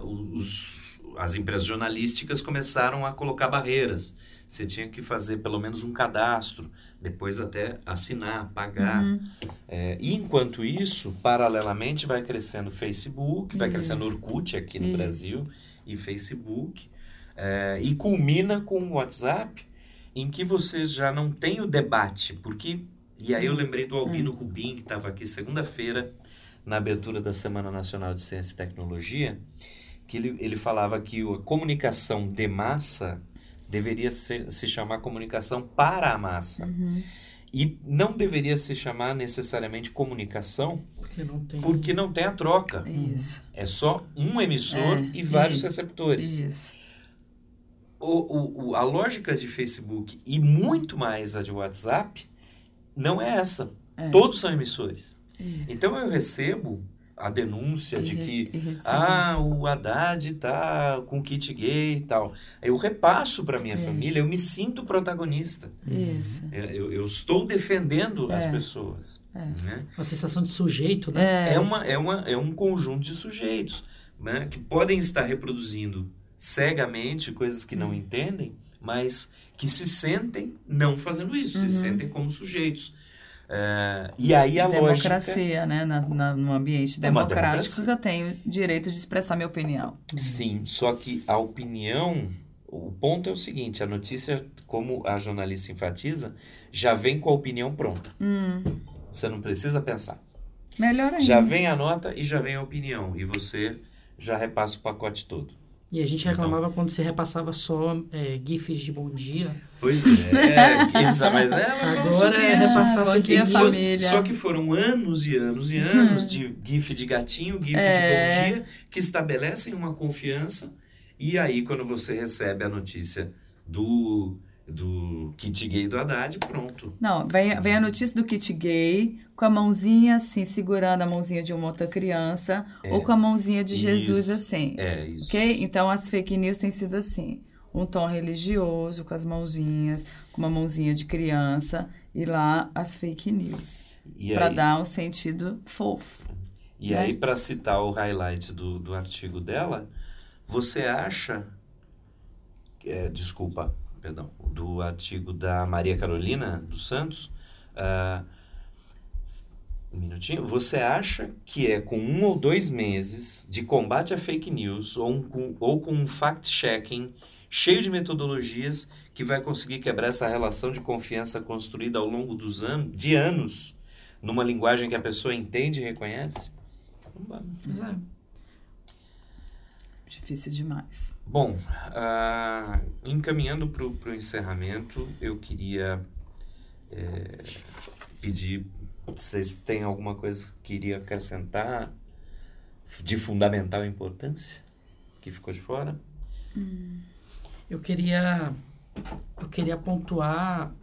os, as empresas jornalísticas começaram a colocar barreiras. Você tinha que fazer pelo menos um cadastro, depois até assinar, pagar. Uhum. É, e enquanto isso, paralelamente, vai crescendo Facebook, vai isso. crescendo Orkut aqui no isso. Brasil e Facebook. É, e culmina com o WhatsApp, em que você já não tem o debate, porque. E aí eu lembrei do Albino hum. Rubim, que estava aqui segunda-feira, na abertura da Semana Nacional de Ciência e Tecnologia, que ele, ele falava que a comunicação de massa deveria ser, se chamar comunicação para a massa. Uhum. E não deveria se chamar necessariamente comunicação, porque não tem, porque não tem a troca. Isso. É só um emissor é, e vários isso, receptores. Isso o, o, a lógica de Facebook e muito mais a de WhatsApp não é essa. É. Todos são emissores. Isso. Então eu recebo a denúncia e de que ah, o Haddad está com kit gay e tal. Eu repasso para minha é. família, eu me sinto protagonista. Isso. Eu, eu estou defendendo é. as pessoas. É. Né? Uma sensação de sujeito, né? É, é uma, é, uma, é um conjunto de sujeitos né, que podem estar reproduzindo cegamente coisas que não hum. entendem, mas que se sentem não fazendo isso, uhum. se sentem como sujeitos. Uh, e aí a democracia, lógica... né? Na, na, no ambiente é democrático, eu tenho direito de expressar minha opinião. Sim, só que a opinião, o ponto é o seguinte: a notícia, como a jornalista enfatiza, já vem com a opinião pronta. Hum. Você não precisa pensar. Melhor ainda. Já vem a nota e já vem a opinião. E você já repassa o pacote todo. E a gente reclamava então, quando você repassava só é, GIFs de bom dia. Pois é, (laughs) isso, mas é, agora é repassar bom dia família. Só que foram anos e anos e anos de GIF de gatinho, GIF é. de bom dia, que estabelecem uma confiança. E aí, quando você recebe a notícia do do kit gay do Haddad, pronto. Não, vem, vem a notícia do kit gay com a mãozinha assim, segurando a mãozinha de uma outra criança, é, ou com a mãozinha de Jesus isso, assim. É, isso. Ok? Então as fake news têm sido assim. Um tom religioso com as mãozinhas, com uma mãozinha de criança, e lá as fake news. Para dar um sentido fofo. E né? aí, para citar o highlight do, do artigo dela, você acha. É, desculpa, perdão, do artigo da Maria Carolina dos Santos. Uh, um minutinho. Você acha que é com um ou dois meses de combate a fake news ou, um, com, ou com um fact-checking cheio de metodologias que vai conseguir quebrar essa relação de confiança construída ao longo dos anos, de anos, numa linguagem que a pessoa entende e reconhece? É. Difícil demais. Bom, uh, encaminhando para o encerramento, eu queria é, pedir vocês têm alguma coisa que queria acrescentar de fundamental importância que ficou de fora? Hum. Eu queria eu queria pontuar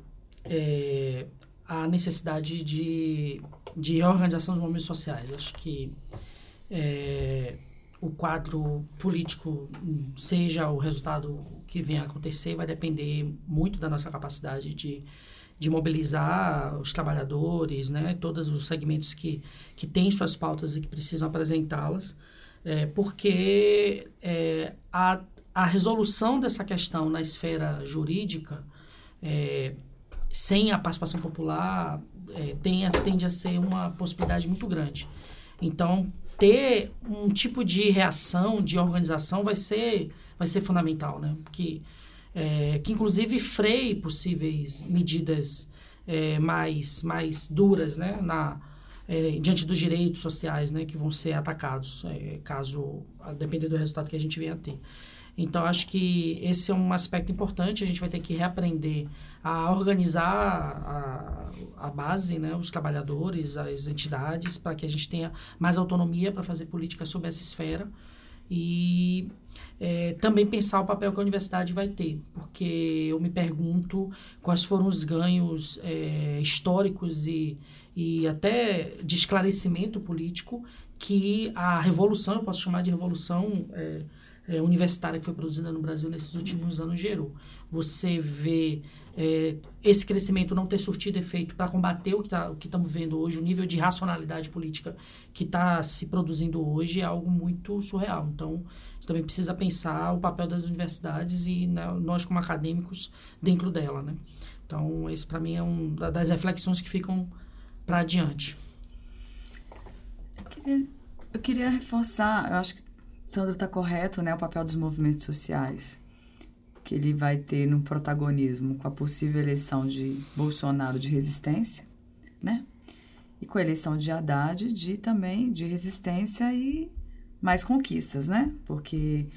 é, a necessidade de, de organização dos movimentos sociais. Acho que é, o quadro político, seja o resultado que venha a acontecer, vai depender muito da nossa capacidade de, de mobilizar os trabalhadores, né, todos os segmentos que, que têm suas pautas e que precisam apresentá-las, é, porque é, a, a resolução dessa questão na esfera jurídica, é, sem a participação popular, é, tem, tende a ser uma possibilidade muito grande. Então, ter um tipo de reação, de organização, vai ser, vai ser fundamental, né? Que, é, que inclusive freie possíveis medidas é, mais, mais duras, né? Na, é, diante dos direitos sociais, né? Que vão ser atacados, é, caso, a depender do resultado que a gente venha a ter. Então, acho que esse é um aspecto importante. A gente vai ter que reaprender a organizar a, a base, né, os trabalhadores, as entidades, para que a gente tenha mais autonomia para fazer política sobre essa esfera e é, também pensar o papel que a universidade vai ter, porque eu me pergunto quais foram os ganhos é, históricos e, e até de esclarecimento político que a revolução, eu posso chamar de revolução é, é universitária que foi produzida no Brasil nesses últimos anos gerou. Você vê é, esse crescimento não ter surtido efeito para combater o que tá, estamos vendo hoje, o nível de racionalidade política que está se produzindo hoje é algo muito surreal. Então, a gente também precisa pensar o papel das universidades e né, nós como acadêmicos dentro dela, né? Então, esse para mim é um das reflexões que ficam para adiante. Eu queria, eu queria reforçar, eu acho que Sandra está correto, né, o papel dos movimentos sociais que ele vai ter no protagonismo com a possível eleição de Bolsonaro de resistência, né? E com a eleição de Haddad de também de resistência e mais conquistas, né? Porque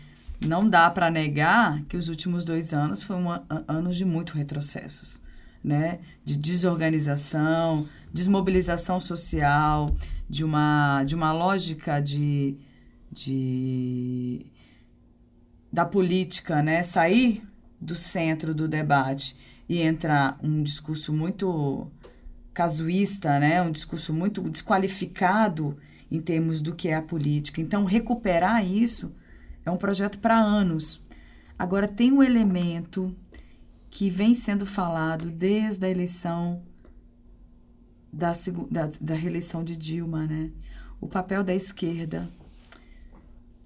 não dá para negar que os últimos dois anos foram anos de muito retrocessos, né? De desorganização, desmobilização social, de uma, de uma lógica de, de da política, né, sair do centro do debate e entrar um discurso muito casuísta, né, um discurso muito desqualificado em termos do que é a política. Então, recuperar isso é um projeto para anos. Agora, tem um elemento que vem sendo falado desde a eleição da, da, da reeleição de Dilma, né? O papel da esquerda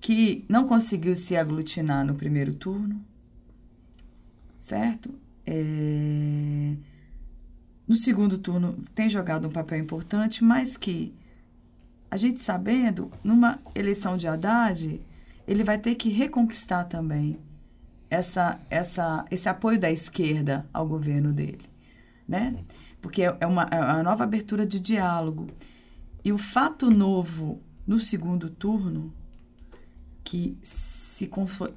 que não conseguiu se aglutinar no primeiro turno, certo? É... No segundo turno tem jogado um papel importante, mas que a gente sabendo, numa eleição de Haddad, ele vai ter que reconquistar também essa, essa, esse apoio da esquerda ao governo dele, né? Porque é uma, é uma nova abertura de diálogo. E o fato novo no segundo turno que se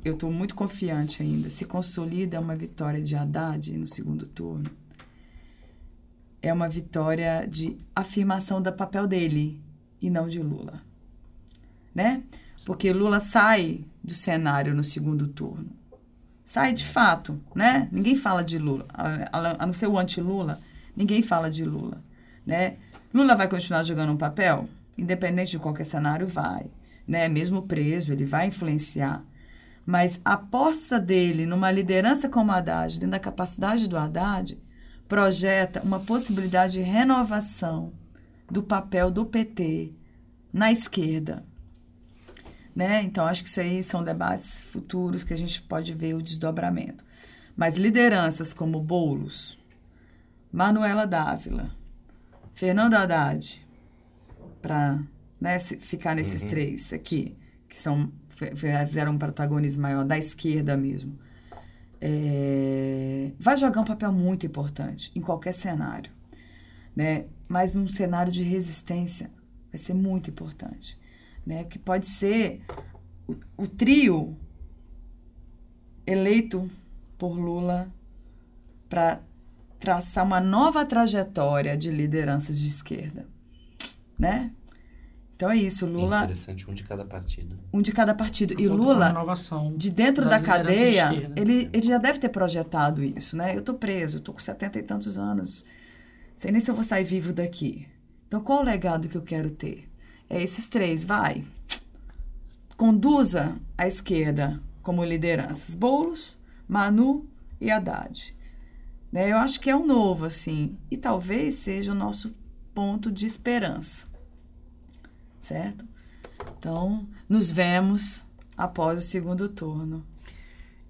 eu estou muito confiante ainda, se consolida uma vitória de Haddad no segundo turno, é uma vitória de afirmação do papel dele e não de Lula. Né? Porque Lula sai do cenário no segundo turno. Sai de fato, né? Ninguém fala de Lula. A não ser o anti-Lula, ninguém fala de Lula, né? Lula vai continuar jogando um papel? Independente de qualquer cenário, vai. Né? Mesmo preso, ele vai influenciar. Mas a aposta dele numa liderança como Haddad, dentro da capacidade do Haddad, projeta uma possibilidade de renovação do papel do PT na esquerda. Né? Então, acho que isso aí são debates futuros que a gente pode ver o desdobramento. Mas lideranças como Boulos, Manuela Dávila, Fernando Haddad, para né, ficar nesses uhum. três aqui, que são fizeram um protagonismo maior da esquerda mesmo é, vai jogar um papel muito importante em qualquer cenário, né? Mas num cenário de resistência vai ser muito importante, né? Que pode ser o, o trio eleito por Lula para traçar uma nova trajetória de lideranças de esquerda, né? Então é isso, Lula. É interessante, um de cada partido. Um de cada partido. E Lula, de dentro da cadeia, ele, ele já deve ter projetado isso, né? Eu tô preso, tô com setenta e tantos anos. Sei nem se eu vou sair vivo daqui. Então qual o legado que eu quero ter? É esses três, vai. Conduza a esquerda como lideranças. Boulos, Manu e Haddad. Né? Eu acho que é um novo, assim. E talvez seja o nosso ponto de esperança certo? Então, nos vemos após o segundo turno.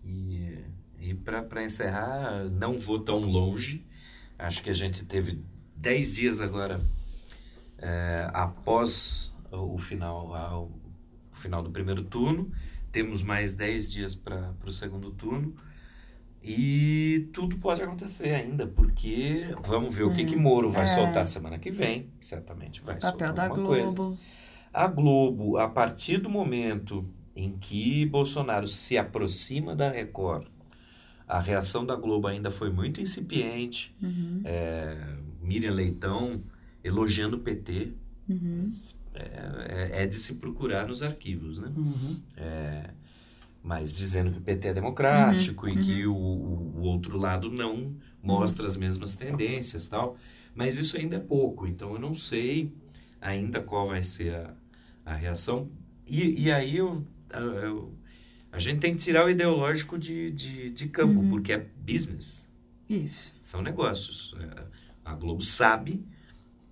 E, e para encerrar, não vou tão longe. Acho que a gente teve 10 dias agora é, após o final, o final do primeiro turno. Temos mais 10 dias para o segundo turno. E tudo pode acontecer ainda, porque vamos ver o que, que hum, Moro vai é. soltar semana que vem. Certamente vai Papel soltar da alguma Globo. coisa. A Globo, a partir do momento em que Bolsonaro se aproxima da Record, a reação da Globo ainda foi muito incipiente. Uhum. É, Miriam Leitão elogiando o PT. Uhum. É, é, é, de se procurar nos arquivos, né? Uhum. É, mas dizendo que o PT é democrático e que uhum. o, o, outro lado não mostra as mesmas tendências tal. Mas isso ainda é pouco, então eu não sei ainda qual vai ser a, a reação. E, e aí eu, eu, a gente tem que tirar o ideológico de, de, de campo, uhum. porque é business. Isso. São negócios. É, a Globo sabe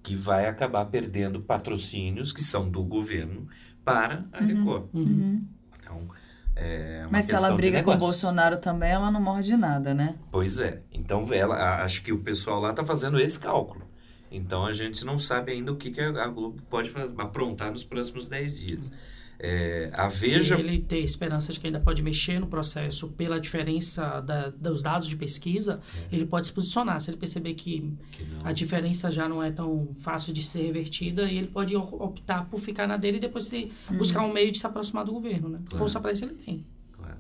que vai acabar perdendo patrocínios que são do governo para a uhum. Record. Uhum. Então, é Mas se ela briga com o Bolsonaro também, ela não morde nada, né? Pois é. Então, ela, acho que o pessoal lá está fazendo esse cálculo. Então a gente não sabe ainda o que, que a Globo pode fazer, aprontar nos próximos 10 dias. É, a Veja... Se ele ter esperança de que ainda pode mexer no processo pela diferença da, dos dados de pesquisa, é. ele pode se posicionar. Se ele perceber que, que a diferença já não é tão fácil de ser revertida, ele pode optar por ficar na dele e depois se, hum. buscar um meio de se aproximar do governo. Né? Claro. Força para isso ele tem. Claro.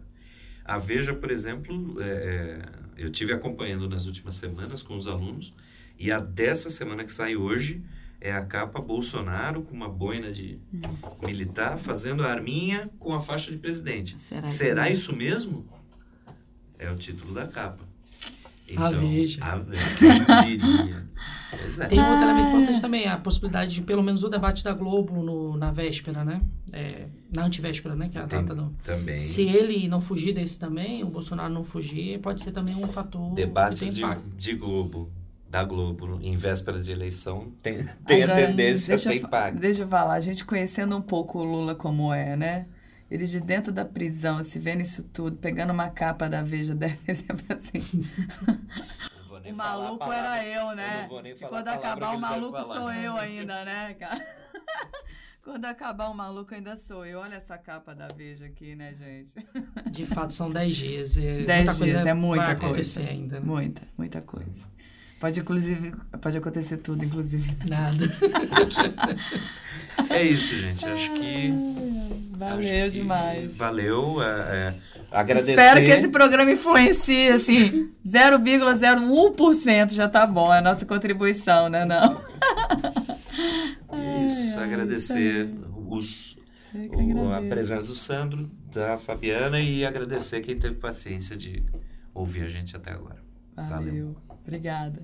A Veja, por exemplo, é, é, eu tive acompanhando nas últimas semanas com os alunos, e a dessa semana que sai hoje é a capa Bolsonaro com uma boina de militar fazendo a arminha com a faixa de presidente. Será, Será isso, mesmo? isso, mesmo? É o título da capa. Então, a Veja. A, quem diria? (laughs) É. Tem um outro elemento importante também, a possibilidade de pelo menos o debate da Globo no, na véspera, né? É, na antivéspera, né? Que é a data do... Também. Se ele não fugir desse também, o Bolsonaro não fugir, pode ser também um fator Debates de, de Globo da Globo em véspera de eleição tem, (laughs) tem Agora, a tendência a ter impacto. Deixa eu falar, a gente conhecendo um pouco o Lula como é, né? Ele de dentro da prisão, se vendo isso tudo, pegando uma capa da Veja dessa, (laughs) ele é assim. o maluco era eu, né? Eu e quando acabar o maluco sou eu (laughs) ainda, né, cara? Quando acabar o maluco ainda sou eu. Olha essa capa da Veja aqui, né, gente? De fato, são 10 dias. 10 dias, é muita coisa. Ainda, né? Muita, muita coisa. Pode, inclusive, pode acontecer tudo, inclusive. Nada. é isso, gente. Acho que Valeu demais. Valeu. É, é, agradecer. Espero que esse programa influencie, assim, 0,01% já tá bom. É a nossa contribuição, né? Não. (laughs) Isso, ai, agradecer os, o, a presença do Sandro, da Fabiana e agradecer quem teve paciência de ouvir a gente até agora. Valeu. Valeu. Obrigada.